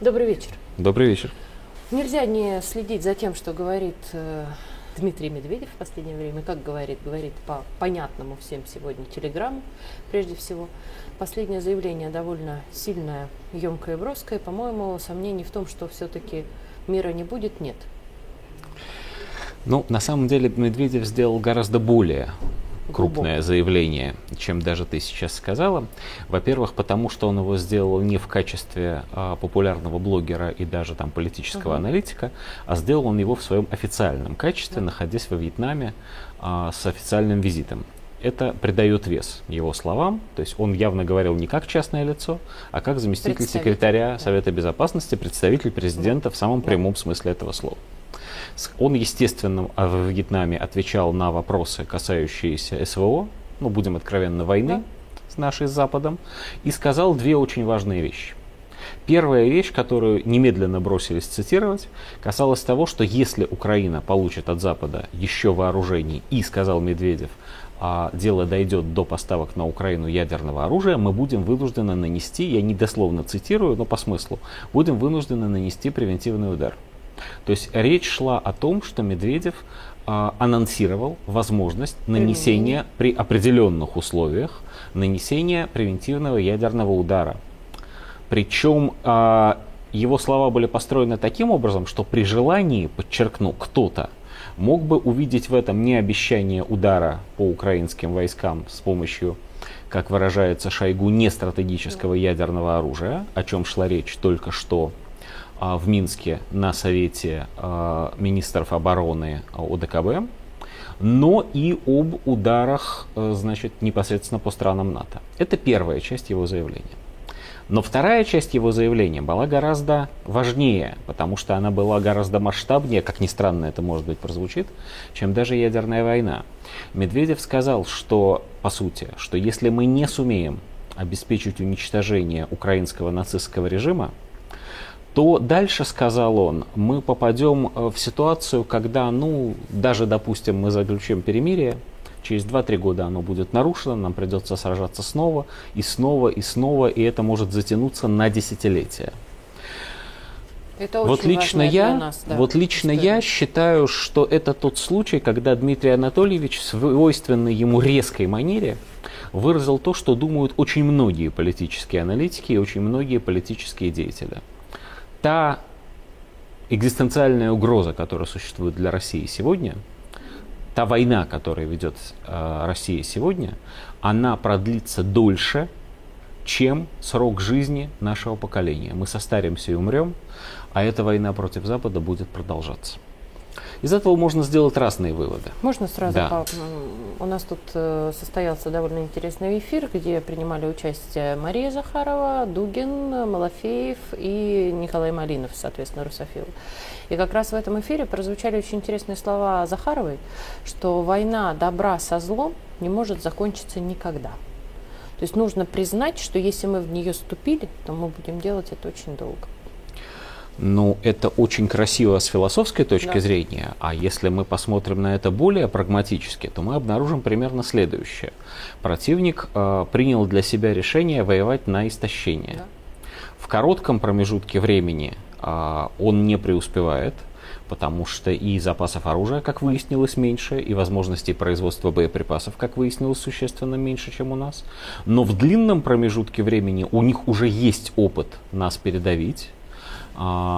Добрый вечер. Добрый вечер. Нельзя не следить за тем, что говорит э, Дмитрий Медведев в последнее время. Как говорит? Говорит по понятному всем сегодня телеграмму, прежде всего. Последнее заявление довольно сильное, емкое и броское. По-моему, сомнений в том, что все-таки мира не будет, нет. Ну, на самом деле Медведев сделал гораздо более крупное заявление, чем даже ты сейчас сказала. Во-первых, потому что он его сделал не в качестве а, популярного блогера и даже там политического uh-huh. аналитика, а сделал он его в своем официальном качестве, uh-huh. находясь во Вьетнаме а, с официальным визитом. Это придает вес его словам, то есть он явно говорил не как частное лицо, а как заместитель секретаря да. Совета Безопасности, представитель президента да. в самом прямом смысле этого слова. Он, естественно, а, в Вьетнаме отвечал на вопросы, касающиеся СВО, ну, будем откровенно, войны да. с нашей с Западом, и сказал две очень важные вещи. Первая вещь, которую немедленно бросились цитировать, касалась того, что если Украина получит от Запада еще вооружений, и, сказал Медведев, а дело дойдет до поставок на Украину ядерного оружия, мы будем вынуждены нанести, я не дословно цитирую, но по смыслу, будем вынуждены нанести превентивный удар. То есть речь шла о том, что Медведев а, анонсировал возможность нанесения при определенных условиях нанесения превентивного ядерного удара. Причем а, его слова были построены таким образом, что при желании, подчеркну, кто-то мог бы увидеть в этом не обещание удара по украинским войскам с помощью, как выражается Шойгу, не стратегического ядерного оружия, о чем шла речь только что в Минске на Совете а, министров обороны ОДКБ, но и об ударах э, значит, непосредственно по странам НАТО. Это первая часть его заявления. Но вторая часть его заявления была гораздо важнее, потому что она была гораздо масштабнее, как ни странно это может быть прозвучит, чем даже ядерная война. Медведев сказал, что, по сути, что если мы не сумеем обеспечить уничтожение украинского нацистского режима, то дальше, сказал он, мы попадем э, в ситуацию, когда, ну, даже, допустим, мы заключим перемирие, через 2-3 года оно будет нарушено, нам придется сражаться снова и снова и снова, и это может затянуться на десятилетия. Это вот лично я, нас, да, вот лично я считаю, что это тот случай, когда Дмитрий Анатольевич в свойственной ему резкой манере выразил то, что думают очень многие политические аналитики и очень многие политические деятели та экзистенциальная угроза, которая существует для России сегодня, та война, которую ведет э, Россия сегодня, она продлится дольше, чем срок жизни нашего поколения. Мы состаримся и умрем, а эта война против Запада будет продолжаться. Из этого можно сделать разные выводы. Можно сразу? Да. По... У нас тут э, состоялся довольно интересный эфир, где принимали участие Мария Захарова, Дугин, Малафеев и Николай Малинов, соответственно, русофил. И как раз в этом эфире прозвучали очень интересные слова Захаровой, что война добра со злом не может закончиться никогда. То есть нужно признать, что если мы в нее ступили, то мы будем делать это очень долго. Ну, это очень красиво с философской точки да. зрения, а если мы посмотрим на это более прагматически, то мы обнаружим примерно следующее. Противник э, принял для себя решение воевать на истощение. Да. В коротком промежутке времени э, он не преуспевает, потому что и запасов оружия, как выяснилось, меньше, и возможностей производства боеприпасов, как выяснилось, существенно меньше, чем у нас. Но в длинном промежутке времени у них уже есть опыт нас передавить,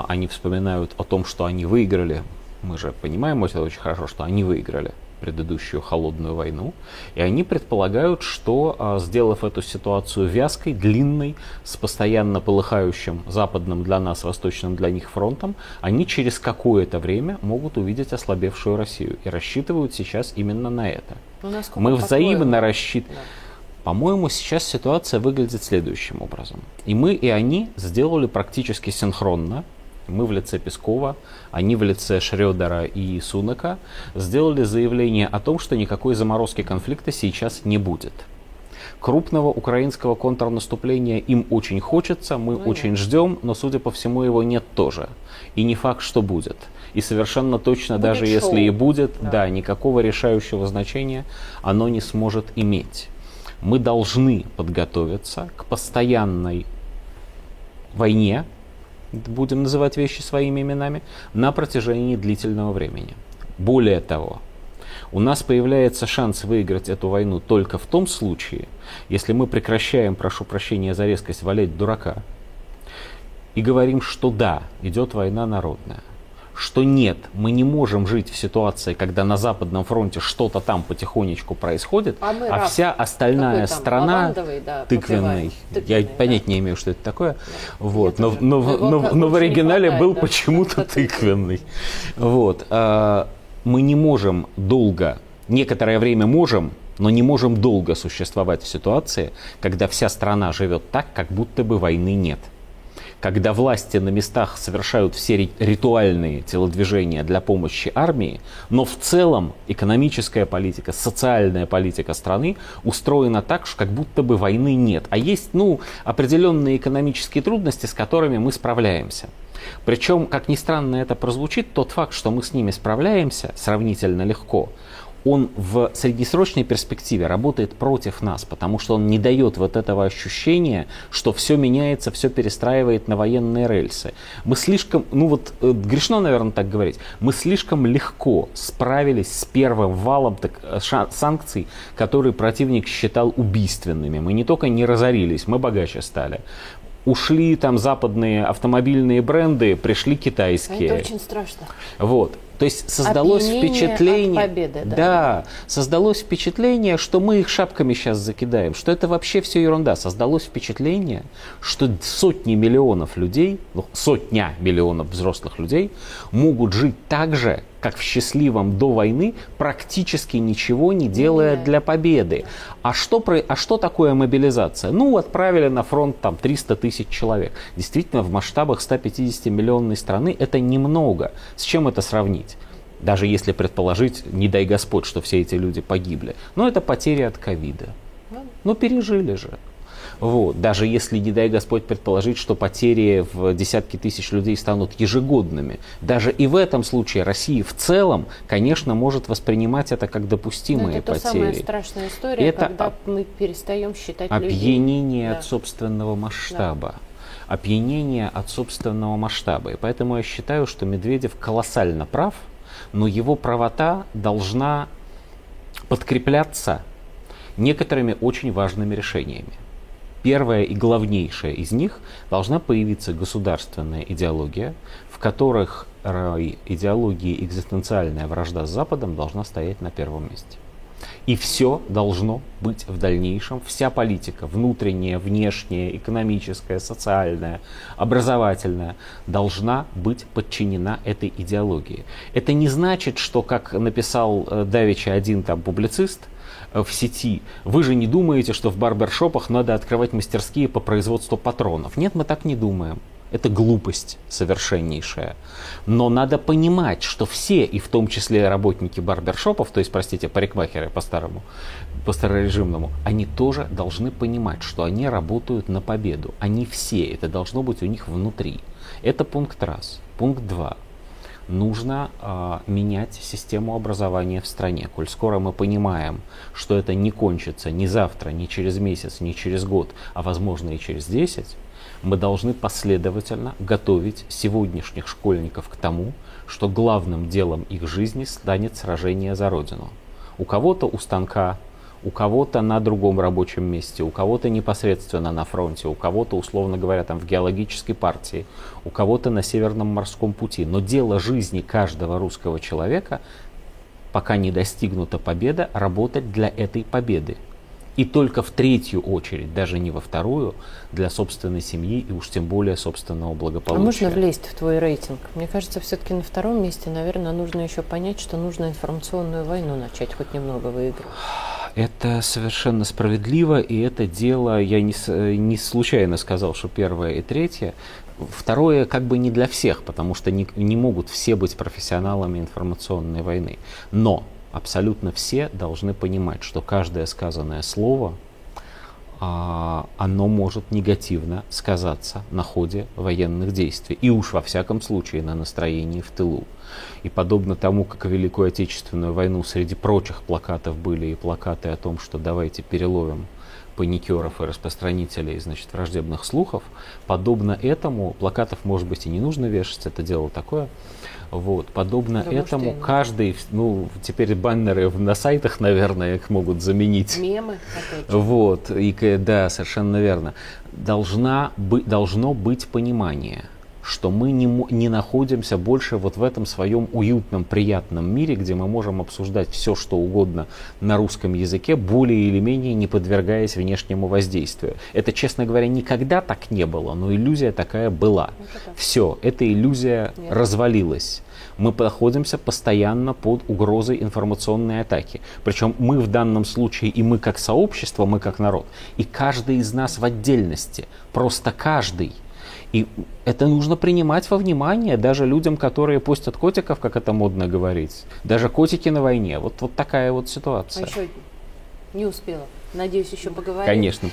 они вспоминают о том, что они выиграли. Мы же понимаем это очень хорошо, что они выиграли предыдущую холодную войну. И они предполагают, что, а, сделав эту ситуацию вязкой, длинной, с постоянно полыхающим западным для нас, восточным для них фронтом, они через какое-то время могут увидеть ослабевшую Россию. И рассчитывают сейчас именно на это. Ну, Мы взаимно рассчитываем. Да. По-моему, сейчас ситуация выглядит следующим образом. И мы, и они сделали практически синхронно, мы в лице Пескова, они в лице Шредера и Сунака, сделали заявление о том, что никакой заморозки конфликта сейчас не будет. Крупного украинского контрнаступления им очень хочется, мы ну, очень ждем, но, судя по всему, его нет тоже. И не факт, что будет. И совершенно точно, будет даже шоу. если и будет, да. да, никакого решающего значения оно не сможет иметь мы должны подготовиться к постоянной войне, будем называть вещи своими именами, на протяжении длительного времени. Более того, у нас появляется шанс выиграть эту войну только в том случае, если мы прекращаем, прошу прощения за резкость, валять дурака и говорим, что да, идет война народная что нет, мы не можем жить в ситуации, когда на Западном фронте что-то там потихонечку происходит, а, а вся остальная страна да, тыквенный, я да. понять не имею, что это такое, да. вот, но, но, но, но, но в оригинале хватает, был да, почему-то тыквенный. Вот, а, мы не можем долго, некоторое время можем, но не можем долго существовать в ситуации, когда вся страна живет так, как будто бы войны нет когда власти на местах совершают все ритуальные телодвижения для помощи армии, но в целом экономическая политика, социальная политика страны устроена так, что как будто бы войны нет. А есть ну, определенные экономические трудности, с которыми мы справляемся. Причем, как ни странно это прозвучит, тот факт, что мы с ними справляемся сравнительно легко, он в среднесрочной перспективе работает против нас, потому что он не дает вот этого ощущения, что все меняется, все перестраивает на военные рельсы. Мы слишком, ну вот э, грешно, наверное, так говорить, мы слишком легко справились с первым валом так, э, санкций, которые противник считал убийственными. Мы не только не разорились, мы богаче стали ушли там западные автомобильные бренды, пришли китайские. Это очень страшно. Вот. То есть создалось Опьянение впечатление, от победы, да. да, создалось впечатление, что мы их шапками сейчас закидаем, что это вообще все ерунда. Создалось впечатление, что сотни миллионов людей, ну, сотня миллионов взрослых людей могут жить так же, как в счастливом до войны, практически ничего не делая для победы. А что, про, а что такое мобилизация? Ну, отправили на фронт там 300 тысяч человек. Действительно, в масштабах 150-миллионной страны это немного. С чем это сравнить? Даже если предположить, не дай Господь, что все эти люди погибли. Но это потери от ковида. Ну, пережили же. Вот. Даже если, не дай Господь, предположить, что потери в десятки тысяч людей станут ежегодными. Даже и в этом случае Россия в целом, конечно, может воспринимать это как допустимые это потери. Это самая страшная история, это когда мы перестаем считать опьянение людей. от собственного масштаба. Да опьянение от собственного масштаба. И поэтому я считаю, что Медведев колоссально прав, но его правота должна подкрепляться некоторыми очень важными решениями. Первая и главнейшая из них должна появиться государственная идеология, в которых идеология экзистенциальная вражда с Западом должна стоять на первом месте. И все должно быть в дальнейшем, вся политика, внутренняя, внешняя, экономическая, социальная, образовательная, должна быть подчинена этой идеологии. Это не значит, что, как написал э, Давича один там публицист, в сети, вы же не думаете, что в барбершопах надо открывать мастерские по производству патронов. Нет, мы так не думаем. Это глупость совершеннейшая. Но надо понимать, что все, и в том числе работники барбершопов, то есть, простите, парикмахеры по-старому, по старорежимному, они тоже должны понимать, что они работают на победу. Они все, это должно быть у них внутри. Это пункт раз. Пункт два нужно э, менять систему образования в стране. Коль скоро мы понимаем, что это не кончится ни завтра, ни через месяц, ни через год, а возможно и через 10, мы должны последовательно готовить сегодняшних школьников к тому, что главным делом их жизни станет сражение за Родину. У кого-то у станка у кого-то на другом рабочем месте, у кого-то непосредственно на фронте, у кого-то, условно говоря, там в геологической партии, у кого-то на Северном морском пути. Но дело жизни каждого русского человека, пока не достигнута победа, работать для этой победы. И только в третью очередь, даже не во вторую, для собственной семьи и уж тем более собственного благополучия. А можно влезть в твой рейтинг? Мне кажется, все-таки на втором месте, наверное, нужно еще понять, что нужно информационную войну начать хоть немного выигрывать. Это совершенно справедливо, и это дело, я не, не случайно сказал, что первое и третье. Второе как бы не для всех, потому что не, не могут все быть профессионалами информационной войны. Но абсолютно все должны понимать, что каждое сказанное слово оно может негативно сказаться на ходе военных действий. И уж во всяком случае на настроении в тылу. И подобно тому, как в Великую Отечественную войну среди прочих плакатов были и плакаты о том, что давайте переловим паникеров и распространителей значит, враждебных слухов. Подобно этому, плакатов, может быть, и не нужно вешать, это дело такое. Вот, подобно да, этому каждый, ну, теперь баннеры на сайтах, наверное, их могут заменить. Мемы. Вот, и, да, совершенно верно. Должна, быть, должно быть понимание – что мы не, не находимся больше вот в этом своем уютном, приятном мире, где мы можем обсуждать все, что угодно на русском языке, более или менее не подвергаясь внешнему воздействию. Это, честно говоря, никогда так не было, но иллюзия такая была. Все, эта иллюзия Нет. развалилась мы находимся постоянно под угрозой информационной атаки. Причем мы в данном случае и мы как сообщество, мы как народ, и каждый из нас в отдельности, просто каждый – и это нужно принимать во внимание даже людям, которые постят котиков, как это модно говорить. Даже котики на войне. Вот, вот такая вот ситуация. А еще не успела. Надеюсь, еще поговорим. Конечно.